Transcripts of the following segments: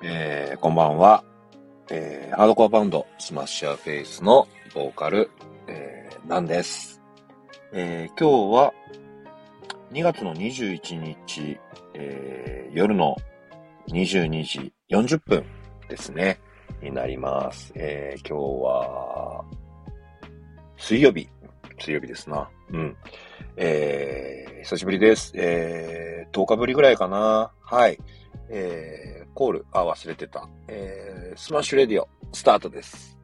えー、こんばんは。えー、ハードコアバンド、 SMASH YOUR FACE のボーカル、えー、ナンです。えー、今日は、2月の21日、えー、夜の22時40分ですね、になります。えー、今日は、水曜日、水曜日ですな。うん。えー、久しぶりです。えー、10日ぶりぐらいかな。はい。えー、コール、あ、忘れてた。えー、 Smash Radio、スタートです。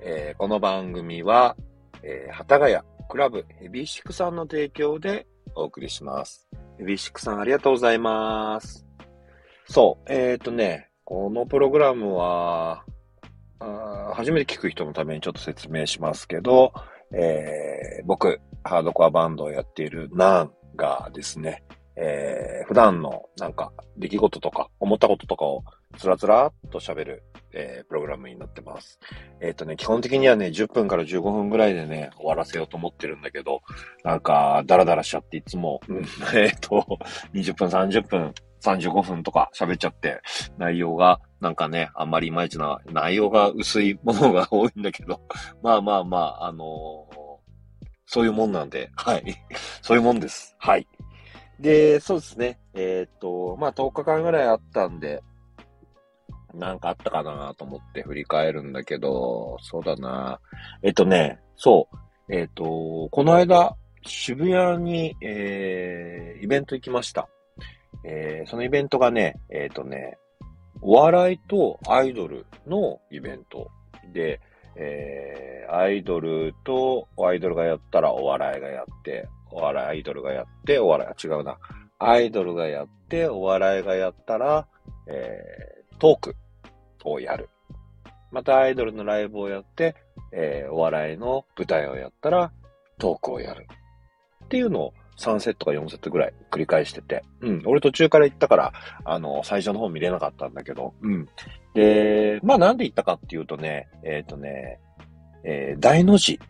えー、この番組は、えー、幡ヶ谷クラブ Heavy Sick さんの提供でお送りします。 Heavy Sick さんありがとうございます。そう、えっ、ー、とね、このプログラムは、あ初めて聞く人のためにちょっと説明しますけど、えー、僕、ハードコアバンドをやっているナンがですね、えー、普段のなんか出来事とか思ったこととかをつらつらっと喋る、えー、プログラムになってます。えっ、ー、とね、基本的にはね、10分から15分ぐらいでね、終わらせようと思ってるんだけど、なんか、ダラダラしちゃっていつも、うん、えっと、20分、30分、35分とか喋っちゃって、内容が、なんかね、あんまりいまいちな、内容が薄いものが多いんだけど、まあまあまあ、あのー、そういうもんなんで、はい。そういうもんです。はい。で、そうですね。えっ、と、まあ、10日間ぐらいあったんで、なんかあったかなと思って振り返るんだけど、そうだな。えっ、とね、そう。えっ、と、この間、渋谷に、えー、イベント行きました。えー、そのイベントがね、えっ、とね、お笑いとアイドルのイベントで、えー、アイドルと、アイドルがやったらお笑いがやって、お笑いアイドルがやって、お笑い、違うな。アイドルがやって、お笑いがやったら、えー、トークをやる。またアイドルのライブをやって、えー、お笑いの舞台をやったら、トークをやる。っていうのを3セットか4セットぐらい繰り返してて。うん。俺途中から行ったから、あの、最初の方見れなかったんだけど。うん。で、まあなんで行ったかっていうとね、えっ、ー、とね、えー、大の字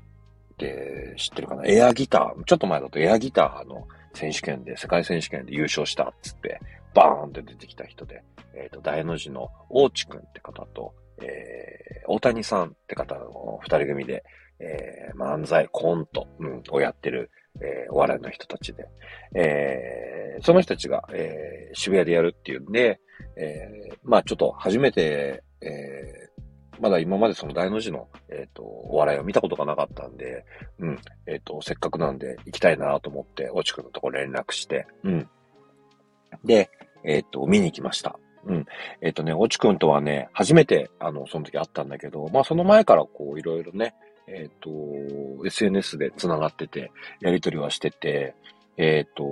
って知ってるかな？エアギター、ちょっと前だとエアギターの選手権で、世界選手権で優勝したっつって、バーンって出てきた人で、えっ、ー、と、大の字の大地くんって方と、えー、大谷さんって方の二人組で、えー、漫才、コント、うん、をやってる、えー、お笑いの人たちで、えー、その人たちが、えー、渋谷でやるっていうんで、えー、まあちょっと初めて、えー、まだ今までその大の字の、えっ、ー、と、お笑いを見たことがなかったんで、うん、えっ、ー、と、せっかくなんで行きたいなと思って、おちくんのとこ連絡して、うん。で、えっ、ー、と、見に行きました。うん。えっ、とね、おちくんとはね、初めて、あの、その時会ったんだけど、まあその前からこう、いろいろね、えっ、と、SNS で繋がってて、やりとりはしてて、えっ、と、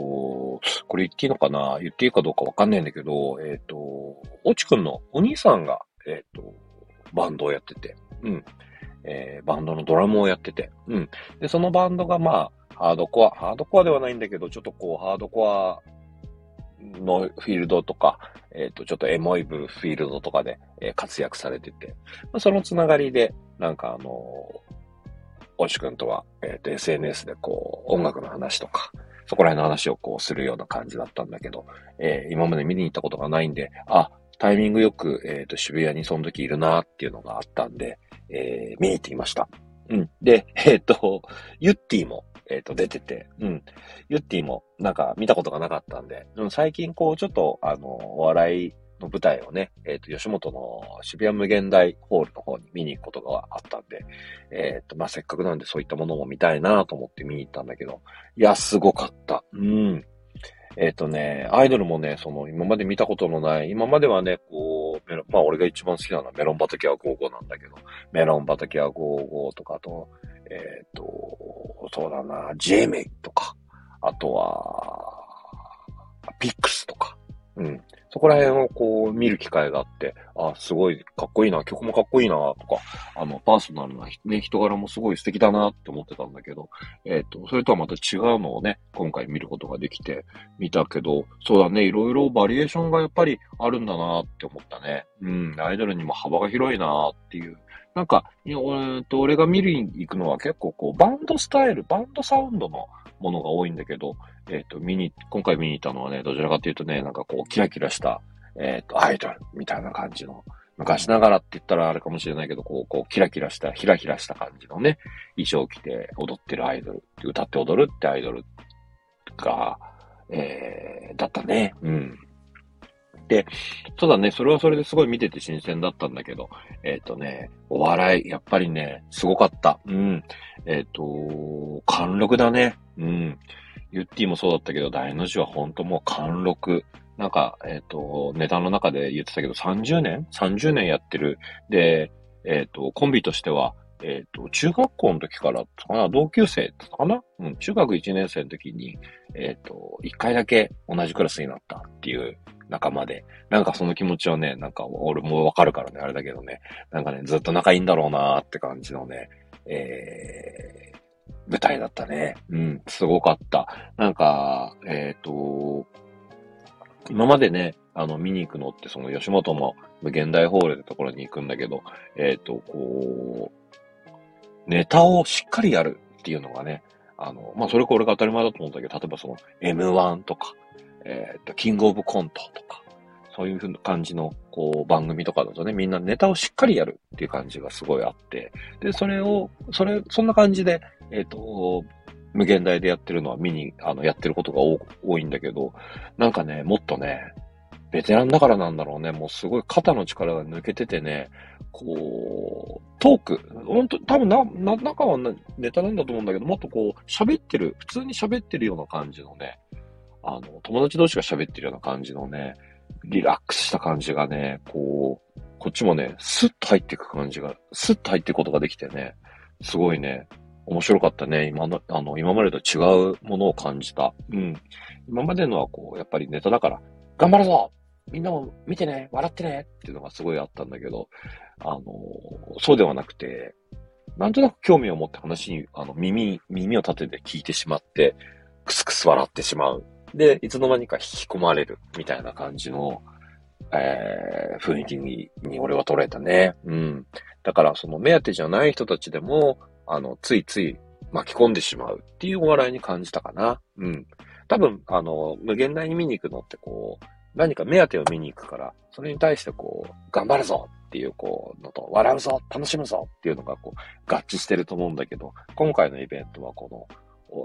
これ言っていいのかな？言っていいかどうかわかんないんだけど、えっ、と、おちくんのお兄さんが、えっ、と、バンドをやってて、うん。えー、バンドのドラムをやってて、うん。で、そのバンドがまあ、ハードコア、ハードコアではないんだけど、ちょっとこう、ハードコアのフィールドとか、えっ、ー、と、ちょっとエモいブフィールドとかで、えー、活躍されてて、まあ、そのつながりで、なんかあのおしくんとは、えっ、ー、と、SNS でこう、音楽の話とか、そこら辺の話をこうするような感じだったんだけど、えー、今まで見に行ったことがないんで、あ、タイミングよく、えっ、ー、と、渋谷にその時いるなっていうのがあったんで、えー、見に行ってきました。うん。で、えっ、ー、と、ユッティも、えっ、ー、と、出てて、うん。ユッティも、なんか見たことがなかったんで、うん、最近こう、ちょっと、あの、お笑いの舞台をね、えっ、と、吉本の渋谷無限大ホールの方に見に行くことがあったんで、えっ、と、まあ、せっかくなんでそういったものも見たいなと思って見に行ったんだけど、いや、すごかった。うん。えっ、ー、とね、アイドルもね、その、今まで見たことのない、今まではね、こう、メロ、まあ俺が一番好きなのはメロン畑は55なんだけど、メロン畑は55とかと、えっ、ー、と、そうだな、ジェメイとか、あとは、そこら辺をこう見る機会があって、あ、すごいかっこいいな、曲もかっこいいな、とか、あの、パーソナルな、ね、人柄もすごい素敵だなって思ってたんだけど、えっ、ー、と、それとはまた違うのをね、今回見ることができて、見たけど、そうだね、いろいろバリエーションがやっぱりあるんだなって思ったね。うん、アイドルにも幅が広いなっていう。なんか、えと俺が見るに行くのは結構こう、バンドスタイル、バンドサウンドのものが多いんだけど、えっ、と、見に、今回見に行ったのはね、どちらかというとね、なんかこう、キラキラした、えっ、と、アイドルみたいな感じの、昔ながらって言ったらあれかもしれないけど、こう、こう、キラキラした、ひらひらした感じのね、衣装着て踊ってるアイドル、歌って踊るってアイドルが、えー、だったね。うん。で、ただね、それはそれですごい見てて新鮮だったんだけど、えっ、ー、とね、お笑い、やっぱりね、すごかった。うん。えっ、ー、と、貫禄だね。うん。ユッティもそうだったけど、大の字は本当もう貫禄。なんか、えっ、ー、と、ネタの中で言ってたけど、30年 ?30 年やってる。で、えっ、と、コンビとしては、えっ、と、中学校の時からかな、同級生かな？うん、中学1年生の時に、えっ、と、1回だけ同じクラスになったっていう仲間で、なんかその気持ちはね、なんか俺もわかるからね、あれだけどね、なんかね、ずっと仲いいんだろうなーって感じのね、えー、舞台だったね。うん、すごかった。なんか、えっ、ー、と、今までね、あの、見に行くのって、その吉本の無限大ホールってところに行くんだけど、えっ、ー、と、こう、ネタをしっかりやるっていうのがね、あの、まあ、それこれが当たり前だと思うんだけど、例えばその M1 とか、えっ、と、キングオブコントとか、そういうふうな感じの、こう、番組とかだとね、みんなネタをしっかりやるっていう感じがすごいあって、で、それを、それ、そんな感じで、えっ、と、無限大でやってるのは見に、あの、やってることが多いんだけど、なんかね、もっとね、ベテランだからなんだろうね、もうすごい肩の力が抜けててね、こう、トーク、本当多分な、な、中はネタなんだと思うんだけど、もっとこう、喋ってる、普通に喋ってるような感じのね、あの、友達同士が喋ってるような感じのね、リラックスした感じがね、こう、こっちもね、スッと入っていく感じが、スッと入っていくことができてね、すごいね、面白かったね。今の、あの、今までと違うものを感じた。うん。今までのはこう、やっぱりネタだから、頑張るぞみんなも見てね笑ってねっていうのがすごいあったんだけど、あの、そうではなくて、なんとなく興味を持って話に、あの、耳、耳を立てて聞いてしまって、くすくす笑ってしまう。で、いつの間にか引き込まれるみたいな感じの、えー、雰囲気に、に俺は捉えたね。うん。だから、その目当てじゃない人たちでも、あの、ついつい巻き込んでしまうっていうお笑いに感じたかな。うん。多分、あの、無限大に見に行くのってこう、何か目当てを見に行くから、それに対してこう、頑張るぞっていうこう、のと、笑うぞ楽しむぞっていうのがこう、合致してると思うんだけど、今回のイベントはこの、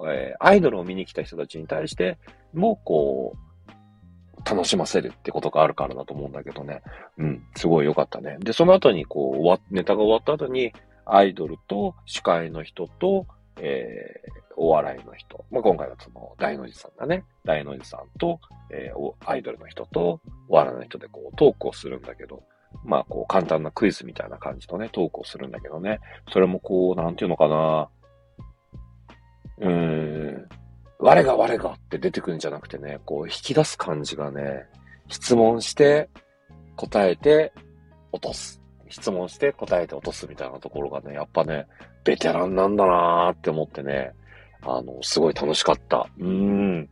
え、アイドルを見に来た人たちに対しても、こう、楽しませるってことがあるからだと思うんだけどね。うん、すごい良かったね。で、その後に、こう、終わ、ネタが終わった後に、アイドルと司会の人と、えー、お笑いの人。まあ、今回はその、大の字さんだね。大の字さんと、えー、アイドルの人と、お笑いの人でこう、トークをするんだけど、まあ、こう、簡単なクイズみたいな感じのね、トークをするんだけどね。それもこう、なんていうのかな。うん、我が我がって出てくるんじゃなくてね、こう引き出す感じがね、質問して答えて落とす。質問して答えて落とすみたいなところがね、やっぱね、ベテランなんだなーって思ってね、あの、すごい楽しかった。うーん。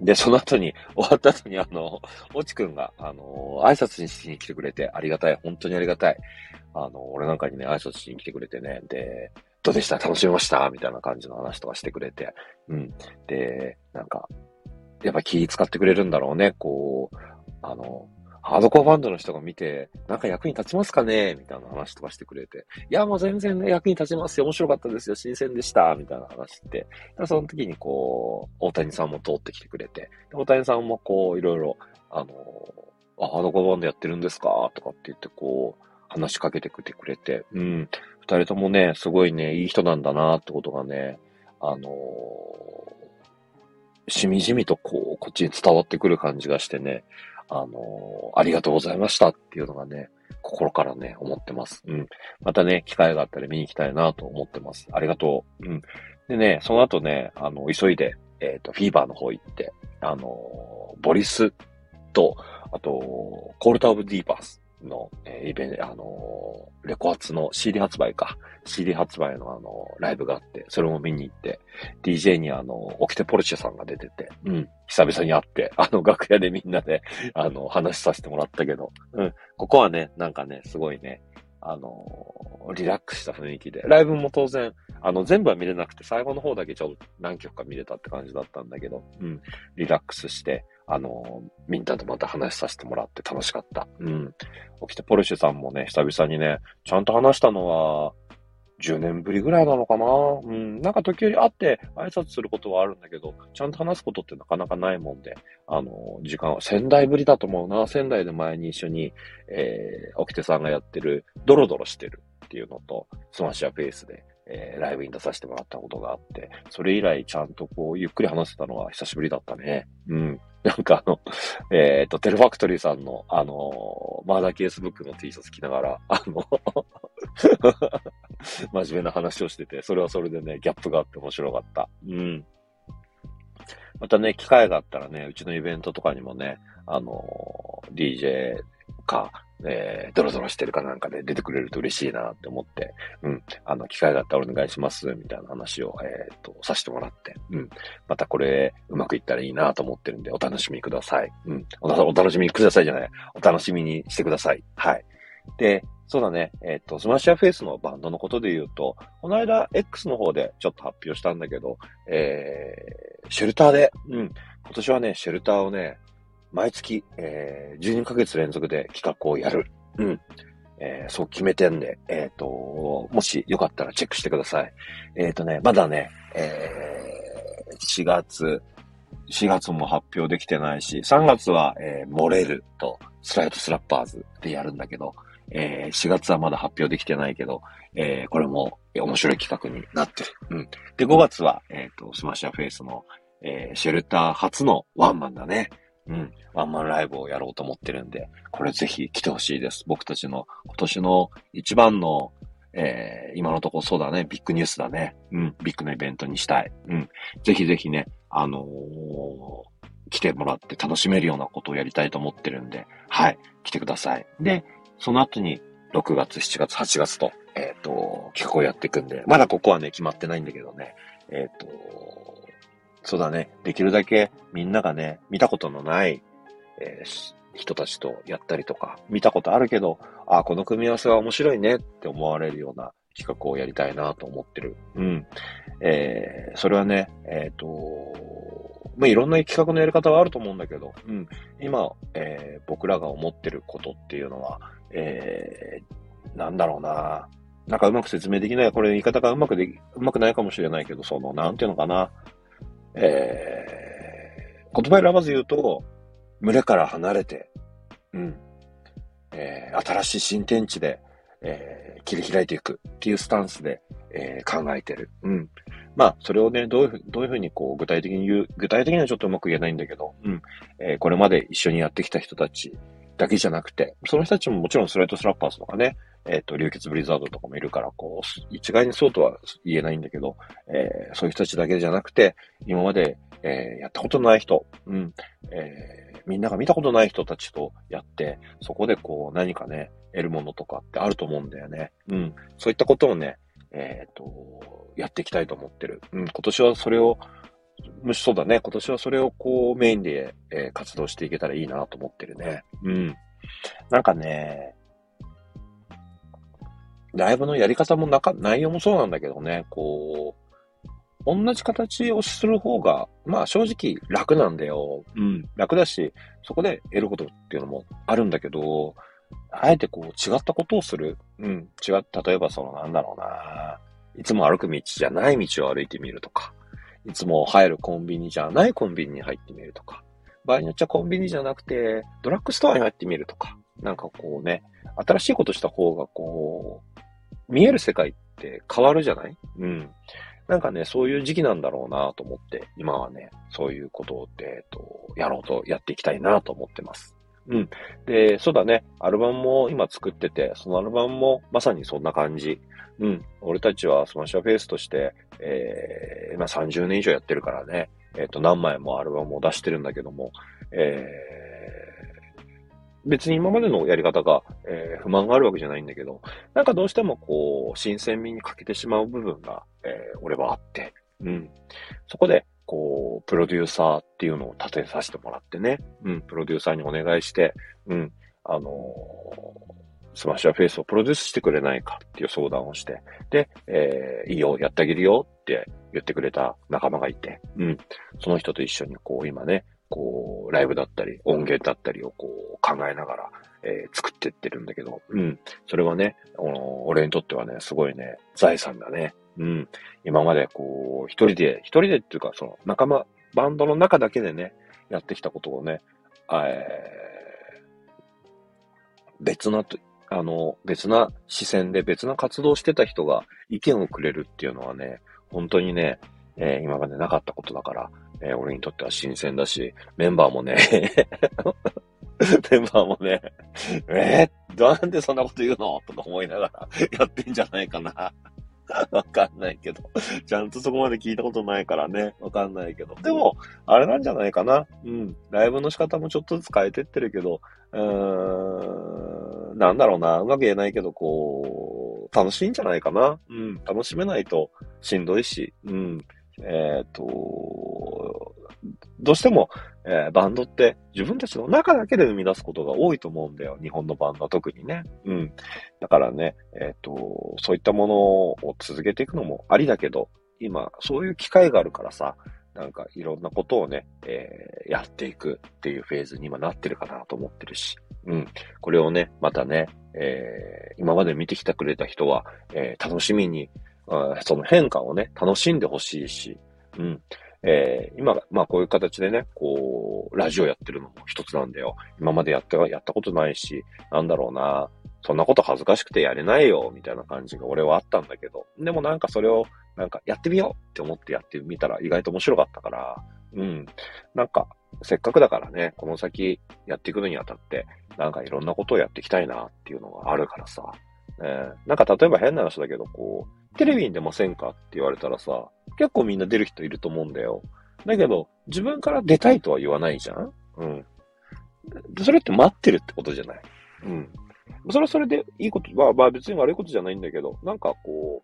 で、その後に、終わった後にあの、おちくんが、あの、挨拶にしに来てくれてありがたい。本当にありがたい。あの、俺なんかにね、挨拶しに来てくれてね。で、どうでした？楽しみました？みたいな感じの話とかしてくれて。うん。で、なんか、やっぱ気使ってくれるんだろうね。こう、あの、ハードコアバンドの人が見て、なんか役に立ちますかね？みたいな話とかしてくれて。いや、もう全然ね、役に立ちますよ。面白かったですよ。新鮮でした。みたいな話して。その時にこう、大谷さんも通ってきてくれて。大谷さんもこう、いろいろ、あの、ハードコアバンドやってるんですか？とかって言って、こう、話しかけてくれて。うん。二人ともね、すごいね、いい人なんだなってことがね、あのー、しみじみとこう、こっちに伝わってくる感じがしてね、あのー、ありがとうございましたっていうのがね、心からね、思ってます。うん。またね、機会があったら見に行きたいなと思ってます。ありがとう。うん。でね、その後ね、あの、急いで、えっ、ー、と、フィーバーの方行って、あの、ボリスと、あと、コールタオブディーパースの、えー、イベント、あのー、レコ発の CD 発売か。CD 発売のあのー、ライブがあって、それも見に行って、DJ にあの、オキテポルシェさんが出てて、うん、久々に会って、あの、楽屋でみんなで、あの、話させてもらったけど、うん、ここはね、なんかね、すごいね、あの、リラックスした雰囲気で、ライブも当然、あの、全部は見れなくて、最後の方だけちょっと何曲か見れたって感じだったんだけど、うん、リラックスして、あの、みんなとまた話させてもらって楽しかった。うん。起きてポルシェさんもね、久々にね、ちゃんと話したのは、10年ぶりぐらいなのかなうん。なんか時折会って挨拶することはあるんだけど、ちゃんと話すことってなかなかないもんで、あの、時間は仙台ぶりだと思うな。仙台で前に一緒に、えー、沖手さんがやってる、ドロドロしてるっていうのと、スマッシュアペースで、えー、ライブに出させてもらったことがあって、それ以来ちゃんとこう、ゆっくり話せたのは久しぶりだったね。うん。なんかあの、えっ、ー、と、テルファクトリーさんの、あの、マーダーケースブックの T シャツ着ながら、あの 真面目な話をしてて、それはそれでね、ギャップがあって面白かった。うん。またね、機会があったらね、うちのイベントとかにもね、あの、DJ か、えー、ドロドロしてるかなんかで出てくれると嬉しいなって思って、うん、あの、機会があったらお願いします、みたいな話を、えっ、ー、と、させてもらって、うん、またこれ、うまくいったらいいなと思ってるんで、お楽しみください。うん、お楽しみくださいじゃない、お楽しみにしてください。はい。で、そうだね。えっ、ー、と、 SMASH YOUR FACE のバンドのことで言うと、この間 X の方でちょっと発表したんだけど、えー、シェルターで、うん、今年はね、シェルターをね、毎月、えー、12ヶ月連続で企画をやる。うん。えー、そう決めてんで、えっ、ー、と、もしよかったらチェックしてください。えっ、ー、とね、まだね、えー、4月、4月も発表できてないし、3月は、えー、モレルと SLIGHT SLAPPERS でやるんだけど、えー、4月はまだ発表できてないけど、えー、これも面白い企画になってる。うん。で、5月は、えっ、ー、と、 SMASH YOUR FACE の、えー、シェルター初のワンマンだね。うん。ワンマンライブをやろうと思ってるんで、これぜひ来てほしいです。僕たちの今年の一番の、えー、今のところそうだね、ビッグニュースだね。うん。ビッグなイベントにしたい。うん。ぜひぜひね、あのー、来てもらって楽しめるようなことをやりたいと思ってるんで、はい。来てください。で、その後に6月、7月、8月と、えっ、ー、と、企画をやっていくんで、まだここはね、決まってないんだけどね、えっ、ー、と、そうだね。できるだけみんながね、見たことのない、えー、人たちとやったりとか、見たことあるけど、ああ、この組み合わせは面白いねって思われるような企画をやりたいなと思ってる。うん。えー、それはね、えっ、ー、と、まあ、いろんな企画のやり方はあると思うんだけど、うん。今、えー、僕らが思ってることっていうのは、えー、なんだろうな。なんかうまく説明できない。これ言い方がうまくでき、うまくないかもしれないけど、その、なんていうのかな。えー、言葉選ばず言うと、群れから離れて、うん、えー、新しい新天地で、えー、切り開いていくっていうスタンスで、えー、考えてる。うん。まあ、それをね、どういうふう、どういうふうにこう、具体的に言う、具体的にはちょっとうまく言えないんだけど、うん。えー、これまで一緒にやってきた人たちだけじゃなくて、その人たちももちろんスライトスラッパーズとかね、えっ、ー、と、流血ブリザードとかもいるから、こう、一概にそうとは言えないんだけど、えー、そういう人たちだけじゃなくて、今まで、えー、やったことない人、うん、えー、みんなが見たことない人たちとやって、そこでこう、何かね、得るものとかってあると思うんだよね。うん。そういったことをね、えっ、と、やっていきたいと思ってる。うん、今年はそれを、むしそうだね。今年はそれをこうメインで、えー、活動していけたらいいなと思ってるね。うん。なんかね、ライブのやり方もなか、内容もそうなんだけどね、こう、同じ形をする方が、まあ正直楽なんだよ。うん。楽だし、そこで得ることっていうのもあるんだけど、あえてこう違ったことをする。うん。違っ、例えばそのなんだろうな。いつも歩く道じゃない道を歩いてみるとか。いつも入るコンビニじゃないコンビニに入ってみるとか。場合によっちゃコンビニじゃなくて、ドラッグストアに入ってみるとか。なんかこうね、新しいことした方がこう、見える世界って変わるじゃない？うん。なんかね、そういう時期なんだろうなと思って、今はね、そういうことを、えっと、やろうとやっていきたいなと思ってます。うん。で、そうだね。アルバムも今作ってて、そのアルバムもまさにそんな感じ。うん。俺たちは SMASH YOUR FACE として、えー、今30年以上やってるからね。えっ、ー、と、何枚もアルバムを出してるんだけども、えー、別に今までのやり方が、えー、不満があるわけじゃないんだけど、なんかどうしてもこう、新鮮味に欠けてしまう部分が、えー、俺はあって、うん。そこで、こう、プロデューサーっていうのを立てさせてもらってね、うん、プロデューサーにお願いして、うん、あのー、 SMASH YOUR FACE をプロデュースしてくれないかっていう相談をして、で、えー、いいよ、やってあげるよって言ってくれた仲間がいて、うん。その人と一緒にこう今ね、こう、ライブだったり、音源だったりをこう考えながら、えー、作ってってるんだけど、うん。それはね、俺にとってはね、すごいね、財産だね。うん。今までこう、一人で、一人でっていうか、その仲間、バンドの中だけでね、やってきたことをね、えー、別な、あの、別な視線で別な活動してた人が意見をくれるっていうのはね、本当にね、えー、今までなかったことだから、えー、俺にとっては新鮮だし、メンバーもね メンバーもね、えー、なんでそんなこと言うの？とか思いながらやってんじゃないかな。わかんないけど。ちゃんとそこまで聞いたことないからね。わかんないけど。でも、あれなんじゃないかな。うん。ライブの仕方もちょっとずつ変えてってるけど、うーん、なんだろうな。うまく言えないけど、こう、楽しいんじゃないかな。うん。楽しめないとしんどいし、うん。えっ、ー、と、どうしても、えー、バンドって自分たちの中だけで生み出すことが多いと思うんだよ。日本のバンドは特にね。うん。だからね、えっ、ー、と、そういったものを続けていくのもありだけど、今、そういう機会があるからさ、なんかいろんなことをね、えー、やっていくっていうフェーズに今なってるかなと思ってるし、うん。これをね、またね、えー、今まで見てきてくれた人は、えー、楽しみに、その変化をね、楽しんでほしいし、うん。えー、今、まあこういう形でね、こう、ラジオやってるのも一つなんだよ。今までやった、やったことないし、なんだろうな、そんなこと恥ずかしくてやれないよ、みたいな感じが俺はあったんだけど、でもなんかそれを、なんかやってみようって思ってやってみたら意外と面白かったから、うん。なんか、せっかくだからね、この先やっていくのにあたって、なんかいろんなことをやっていきたいなっていうのがあるからさ、えー、なんか例えば変な話だけど、こう、テレビに出ませんかって言われたらさ、結構みんな出る人いると思うんだよ。だけど、自分から出たいとは言わないじゃんうん。それって待ってるってことじゃないうん。それはそれでいいこと、まあまあ別に悪いことじゃないんだけど、なんかこ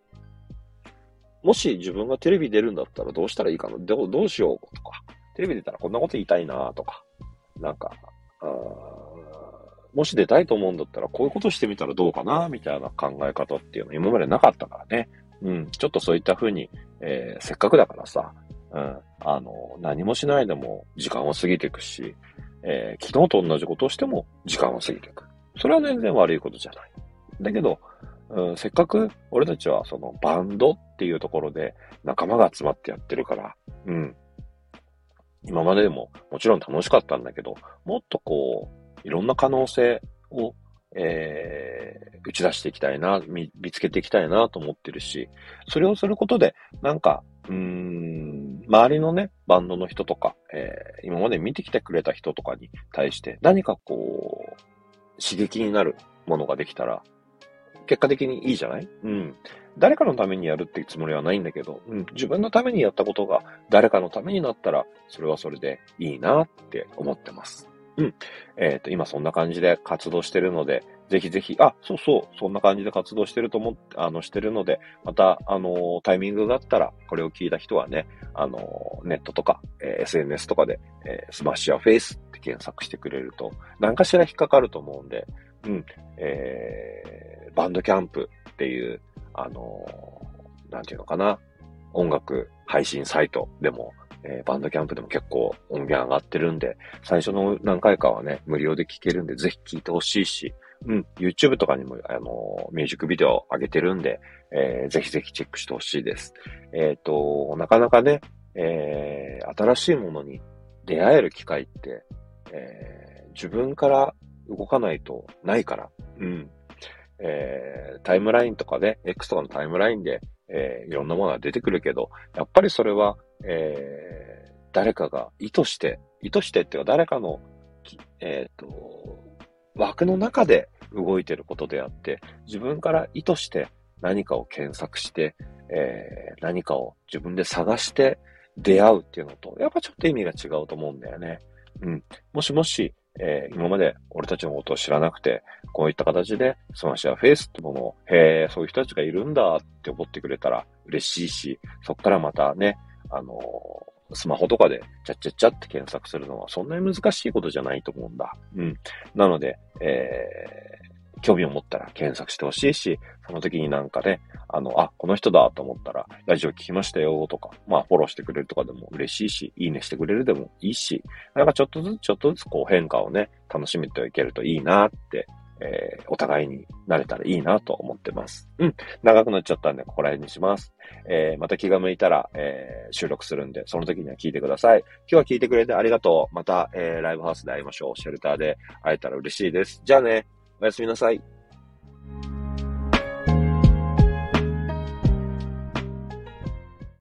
う、もし自分がテレビ出るんだったらどうしたらいいかな？どうどうしようとか、テレビ出たらこんなこと言いたいなとか、なんか、もし出たいと思うんだったら、こういうことしてみたらどうかな、みたいな考え方っていうのは今までなかったからね。うん、ちょっとそういった風に、えー、せっかくだからさ、うん、あの、何もしないでも時間は過ぎていくし、えー、昨日と同じことをしても時間は過ぎていく。それは全然悪いことじゃない。だけど、うん、せっかく俺たちはそのバンドっていうところで仲間が集まってやってるから、うん。今まででももちろん楽しかったんだけど、もっとこう、いろんな可能性を、えー、打ち出していきたいな、見、つけていきたいなと思ってるし、それをすることで、なんか、うーん、周りのね、バンドの人とか、えー、今まで見てきてくれた人とかに対して、何かこう、刺激になるものができたら、結果的にいいじゃない？うん。誰かのためにやるっていうつもりはないんだけど、うん、自分のためにやったことが誰かのためになったら、それはそれでいいなって思ってます。うん。えっ、ー、と、今そんな感じで活動してるので、ぜひぜひ、あ、そうそう、そんな感じで活動してると思って、あの、してるので、また、あの、タイミングがあったら、これを聞いた人はね、あの、ネットとか、えー、SNS とかで、え、 SMASH YOUR FACE って検索してくれると、何かしら引っかかると思うんで、うん、えー、バンドキャンプっていう、あの、なんていうのかな、音楽配信サイトでも、えー、バンドキャンプでも結構音源上がってるんで、最初の何回かはね、無料で聴けるんで、ぜひ聴いてほしいし、うん、YouTube とかにも、あの、ミュージックビデオ上げてるんで、えー、ぜひぜひチェックしてほしいです。えっ、ー、と、なかなかね、えー、新しいものに出会える機会って、えー、自分から動かないとないから、うん。えー、タイムラインとかね、X とかのタイムラインで、えー、いろんなものが出てくるけど、やっぱりそれは、えー、誰かが意図して、意図してっていうか誰かの、えっ、ー、と、枠の中で動いてることであって、自分から意図して何かを検索して、えー、何かを自分で探して出会うっていうのと、やっぱちょっと意味が違うと思うんだよね。うん。もしもし、えー、今まで俺たちのことを知らなくて、こういった形で SMASH YOUR FACE ってものを、へえ、そういう人たちがいるんだって思ってくれたら嬉しいし、そっからまたね、あのー、スマホとかで、ちゃっちゃっちゃって検索するのは、そんなに難しいことじゃないと思うんだ。うん。なので、えー、興味を持ったら検索してほしいし、その時になんかね、あの、あ、この人だと思ったら、ラジオ聞きましたよとか、まあ、フォローしてくれるとかでも嬉しいし、いいねしてくれるでもいいし、なんかちょっとずつちょっとずつこう変化をね、楽しめていけるといいなってえー、お互いになれたらいいなと思ってます。うん。長くなっちゃったんで、ここら辺にします。えー、また気が向いたら、えー、収録するんで、その時には聞いてください。今日は聞いてくれてありがとう。また、えー、ライブハウスで会いましょう。シェルターで会えたら嬉しいです。じゃあね、おやすみなさい。